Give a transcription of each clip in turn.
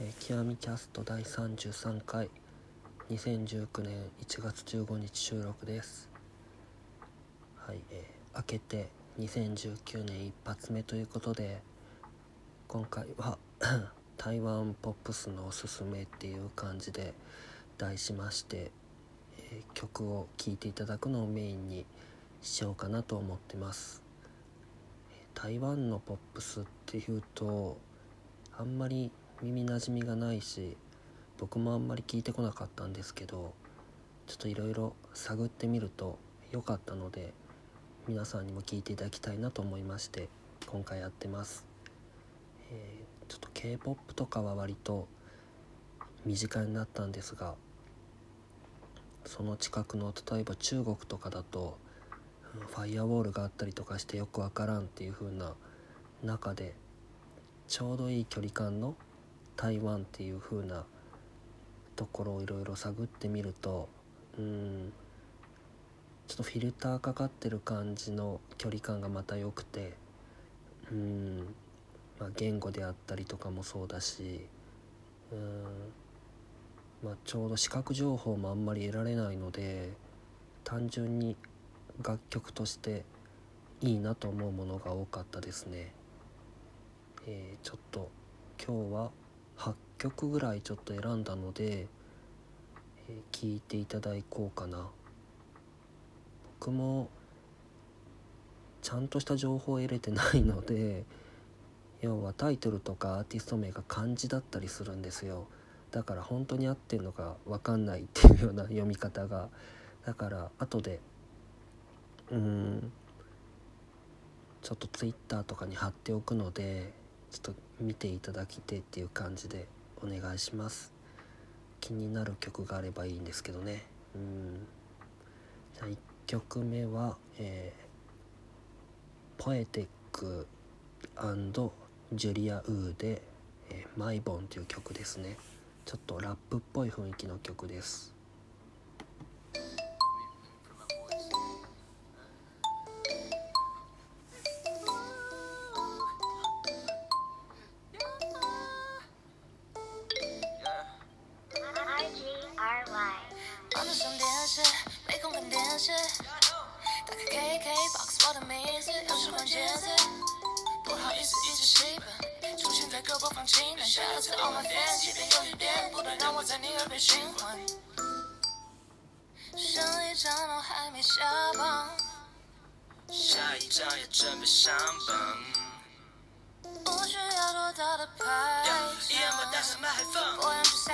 えー、極みキャスト第33回2019年1月15日収録です。はい、えー、明けて2019年一発目ということで今回は 台湾ポップスのおすすめっていう感じで題しまして、えー、曲を聴いていただくのをメインにしようかなと思ってます。台湾のポップスっていうとあんまり耳なじみがないし僕もあんまり聞いてこなかったんですけどちょっといろいろ探ってみると良かったので皆さんにも聞いていただきたいなと思いまして今回やってます、えー、ちょっと k p o p とかは割と身近になったんですがその近くの例えば中国とかだとファイアウォールがあったりとかしてよくわからんっていう風な中でちょうどいい距離感の台湾っていう風なところをいろいろ探ってみるとうんちょっとフィルターかかってる感じの距離感がまた良くてうんまあ言語であったりとかもそうだしうんまあちょうど視覚情報もあんまり得られないので単純に楽曲としていいなと思うものが多かったですね。えー、ちょっと今日は8曲ぐらいちょっと選んだので、えー、聞いていただこうかな。僕もちゃんとした情報を得れてないので要はタイトルとかアーティスト名が漢字だったりするんですよ。だから本当に合ってるのか分かんないっていうような読み方が。だから後でうんちょっと Twitter とかに貼っておくのでちょっと見ていただきてっていう感じでお願いします。気になる曲があればいいんですけどね。うん。じゃあ1曲目は、えー、ポエテックジュリア・ウーで「えー、マイボン」という曲ですね。ちょっとラップっぽい雰囲気の曲です。我想去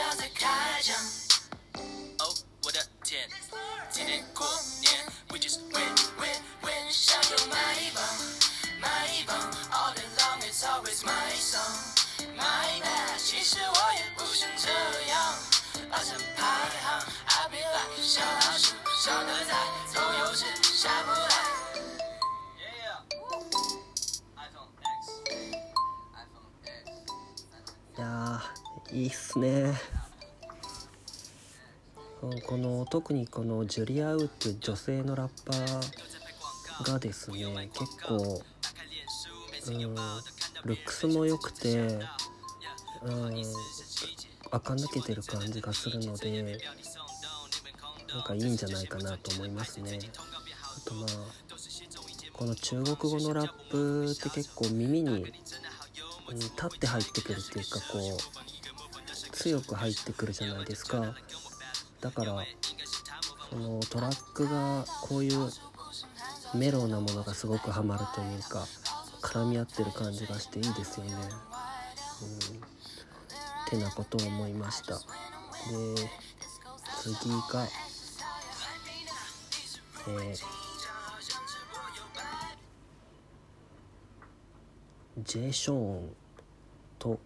行就像いいっすね。この特にこのジュリア・ウっていう女性のラッパーがですね結構うんルックスも良くてうん垢抜けてる感じがするのでなんかいいんじゃないかなと思いますね。あとまあこの中国語のラップって結構耳に立って入ってくるっていうかこう強く入ってくるじゃないですか。だからそのトラックがこういうメローなものがすごくハマるというか絡み合ってる感じがしていいですよね。うん。てなことを思いました。で次が、えー、ジェイ・ショーンと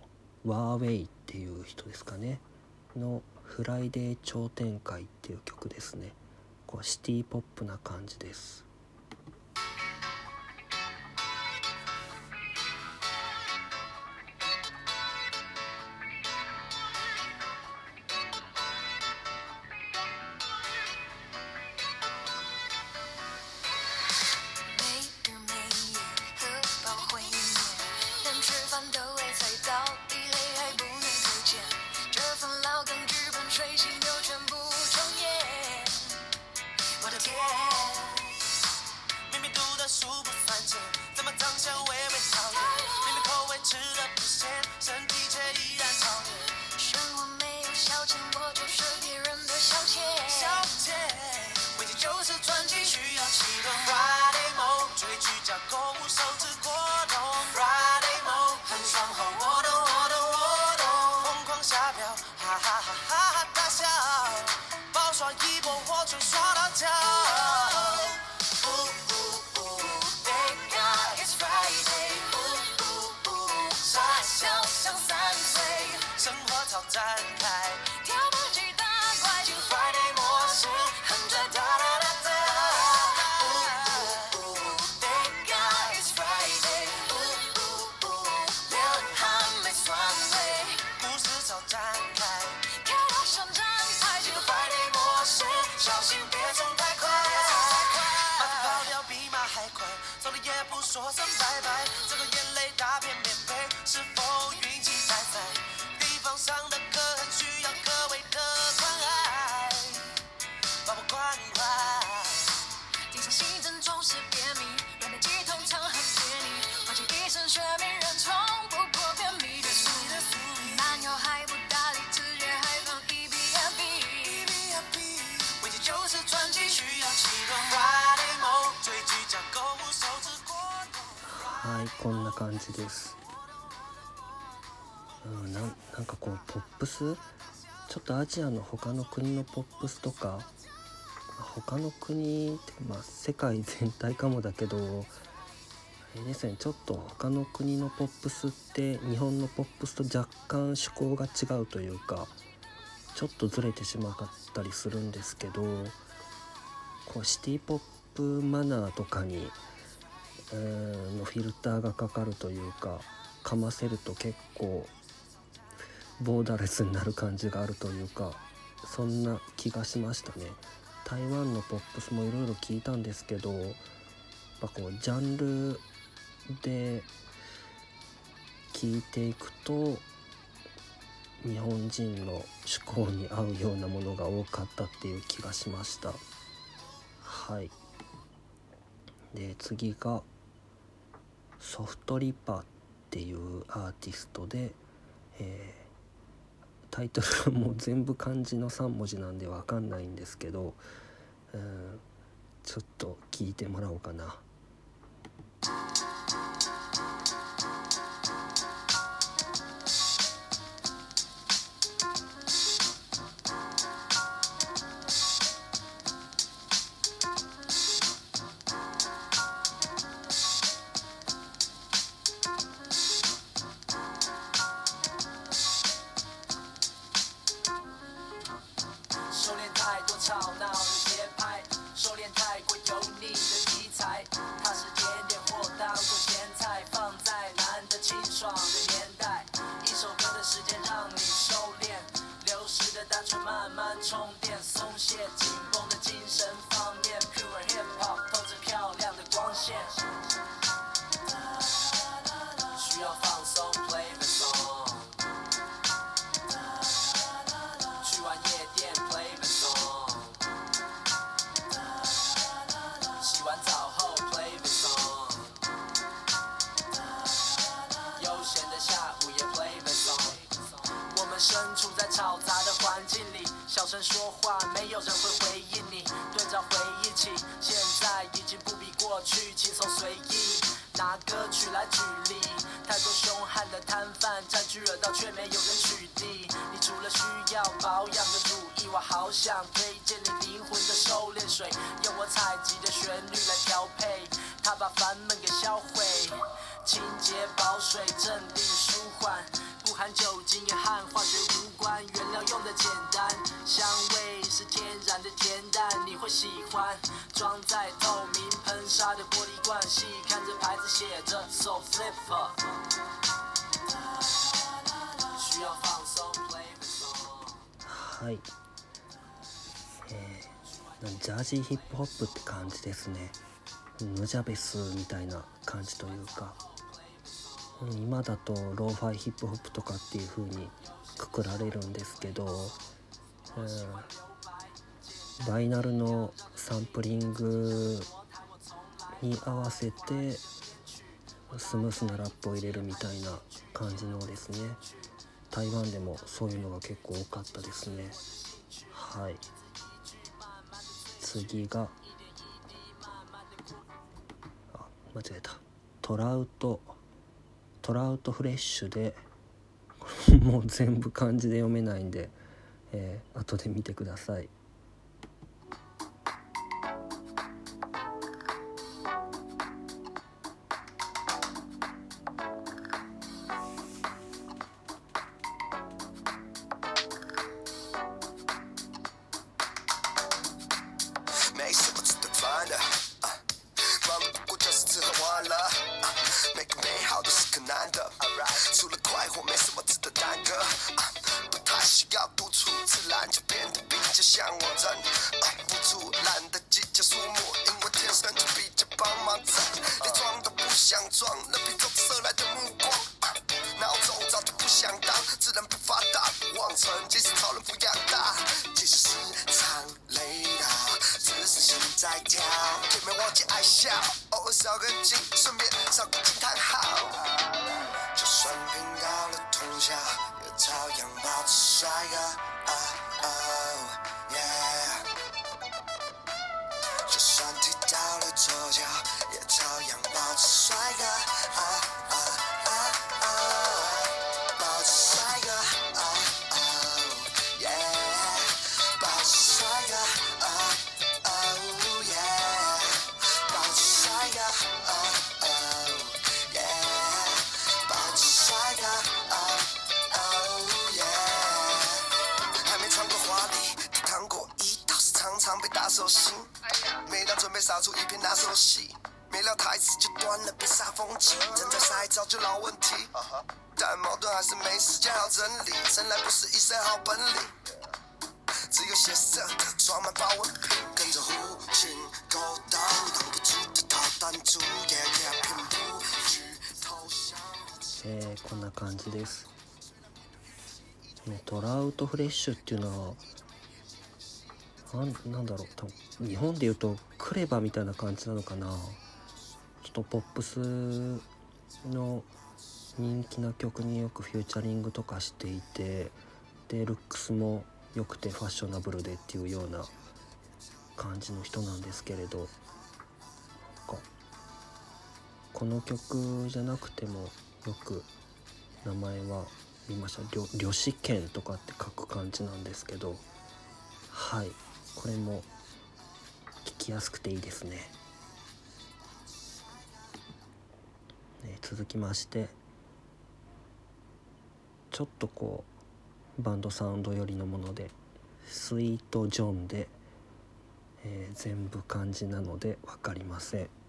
ワーウェイ。っていう人ですかね。の「フライデー超展開」っていう曲ですね。こうシティポップな感じです。感じです。うんななんかこうポップス？ちょっとアジアの他の国のポップスとか？他の国ってまあ世界全体かもだけどあれですね。ちょっと他の国のポップスって日本のポップスと若干趣向が違うというかちょっとずれてしまったりするんですけどこうシティポップマナーとかにのフィルターがかかるというかかませると結構ボーダレスになる感じがあるというかそんな気がしましたね。台湾のポップスもいろいろ聞いたんですけどやっぱこうジャンルで聞いていくと日本人の趣向に合うようなものが多かったっていう気がしました。はい。で次がソフトリパっていうアーティストで、えー、タイトルはもう全部漢字の3文字なんで分かんないんですけど、うん、ちょっと聞いてもらおうかな。轻松随意，拿歌曲来举例。太多凶悍的摊贩占据热闹，却没有人取缔。你除了需要保养的主意，我好想推荐你灵魂的收敛水，用我采集的旋律来调配，它把烦闷给销毁。清洁保水，镇定舒缓，不含酒精也和化学无关，原料用的简单，香味。天然的甜淡，你会喜欢。装在透明喷砂的玻璃罐，细看着牌子写着 So Flipper，需要放松 play the song。はい、えー、ジャージーヒップホップって感じですね。ヌジャベスみたいな感じというか。今だとローファイヒップホップとかっていう風にくくられるんですけど、うん、バイナルのサンプリングに合わせてスムースなラップを入れるみたいな感じのですね。台湾でもそういうのが結構多かったですね。はい。次があ間違えた。トラウト。トラウトフレッシュで もう全部漢字で読めないんで、えー、後で見てください。了左脚，也照样保持帅哥。啊杀出一片拿手戏，没料台词就断了，被煞风景。人在晒早就老问题，但矛盾还是没时间好整理。生来不是一身好本领，只有血色的装满保温瓶，跟着狐群狗党，挡不住的逃弹珠，夜夜拼不举投降。えーこんな感じです、ね、トラウトフレッシュっていうのはなんなんだろう多分日本でいうとクレバみたいな感じなのかな。ちょっとポップスの人気な曲によくフューチャリングとかしていてでルックスも良くてファッショナブルでっていうような感じの人なんですけれど。この曲じゃなくてもよく名前は見ました「りょ旅試験」とかって書く感じなんですけど。はい。これも聞きやすくていいですね。ね続きましてちょっとこうバンドサウンド寄りのもので「スイート・ジョンで」えー全部漢字なので分かりません。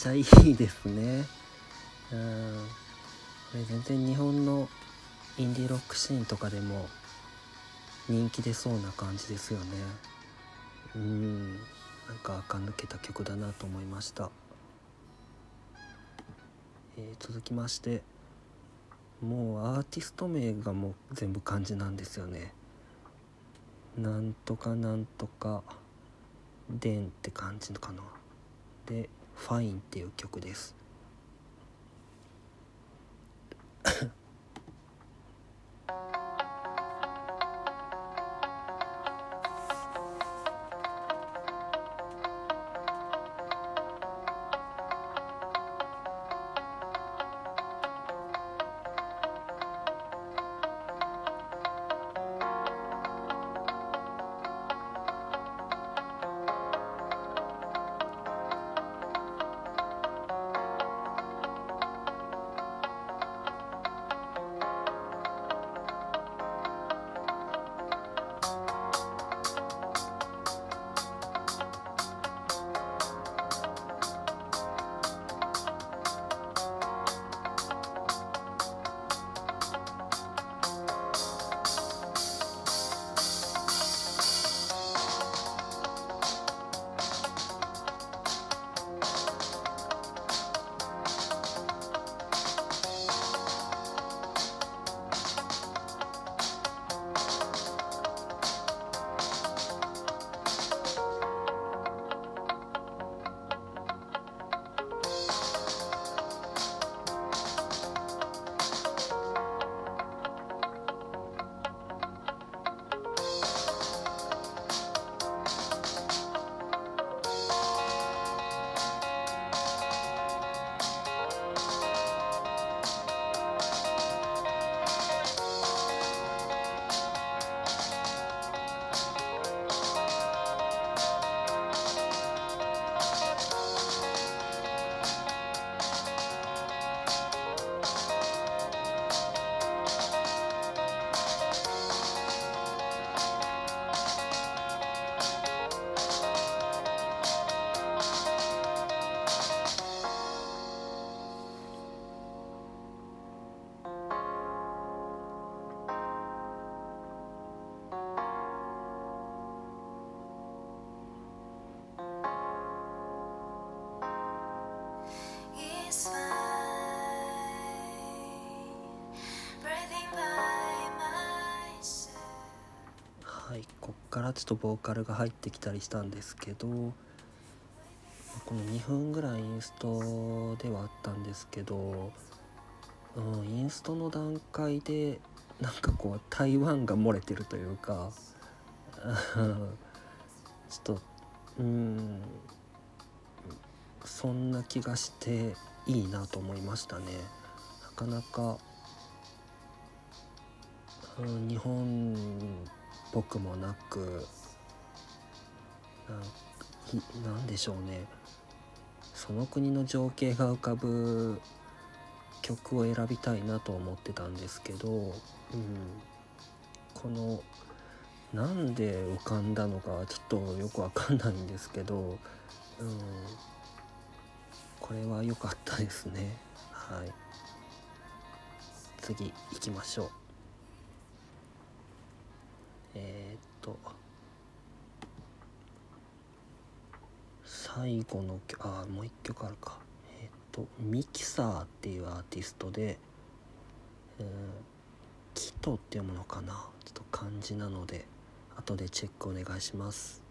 ちゃいいですね。うん。これ全然日本のインディーロックシーンとかでも人気出そうな感じですよね。うん。なんか垢抜けた曲だなと思いました、えー、続きまして。もうアーティスト名がもう全部漢字なんですよね。なんとかなんとかでんって感じかな。で「ファイン」っていう曲です。からちょっとボーカルが入ってきたりしたんですけどこの2分ぐらいインストではあったんですけど、うん、インストの段階でなんかこう台湾が漏れてるというか ちょっとうんそんな気がしていいなと思いましたね。なかなか、うん、日本ぽくもなくなんでしょうね。その国の情景が浮かぶ曲を選びたいなと思ってたんですけど、うん、このなんで浮かんだのかちょっとよくわかんないんですけど、うん、これは良かったですね。はい。次行きましょうえー、っと最後のあもう一曲あるか。えー、っとミキサーっていうアーティストで、えー、キトっていうものかな？ちょっと漢字なので後でチェックお願いします。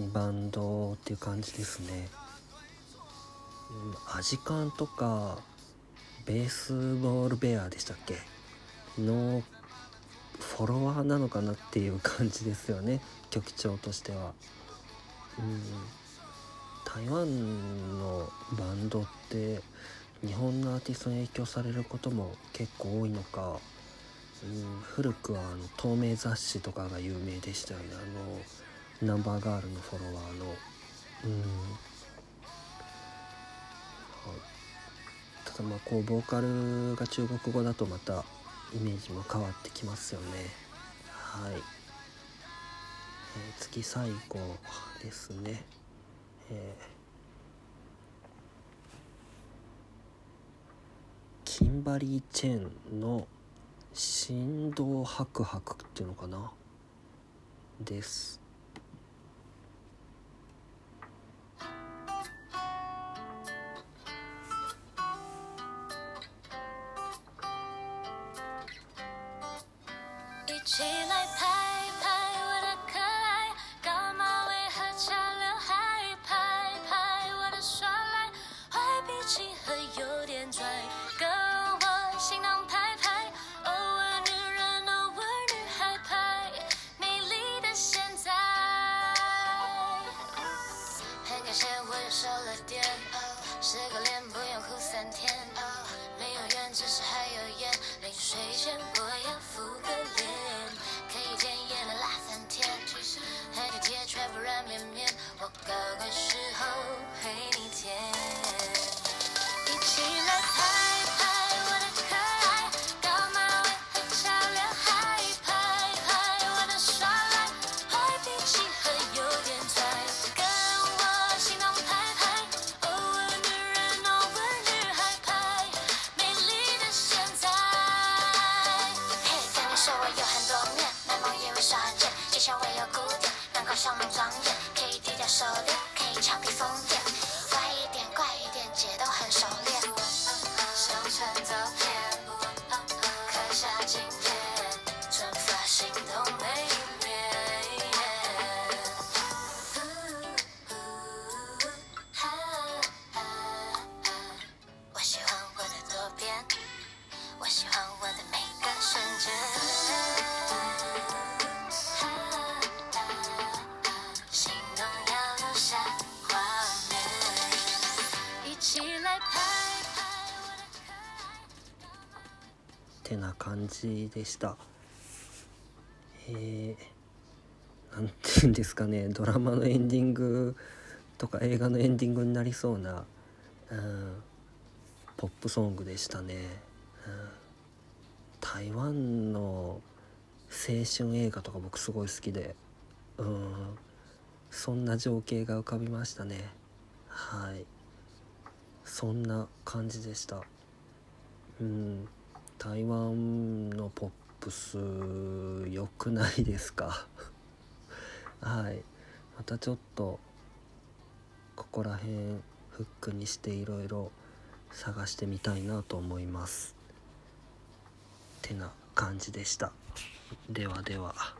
にバンドっていう感じですね。うんアジカンとかベースボールベアでしたっけ？のフォロワーなのかなっていう感じですよね。曲調としては。うん台湾のバンドって日本のアーティストに影響されることも結構多いのかうん古くはあの透明雑誌とかが有名でしたよね。あのナンバーガールのフォロワーのうん。はい。ただまあこうボーカルが中国語だとまたイメージも変わってきますよね。はい、えー次最後ですね。えーキンバリー・チェンの振動白白っていうのかな？です。上张，じでした。えー、なんて言うんですかね。ドラマのエンディングとか映画のエンディングになりそうな、うん、ポップソングでしたね、うん、台湾の青春映画とか僕すごい好きでうんそんな情景が浮かびましたね。はい。そんな感じでした。うん。台湾のポップス良くないですか？はい。またちょっとここら辺フックにしていろいろ探してみたいなと思います。てな感じでした。ではでは。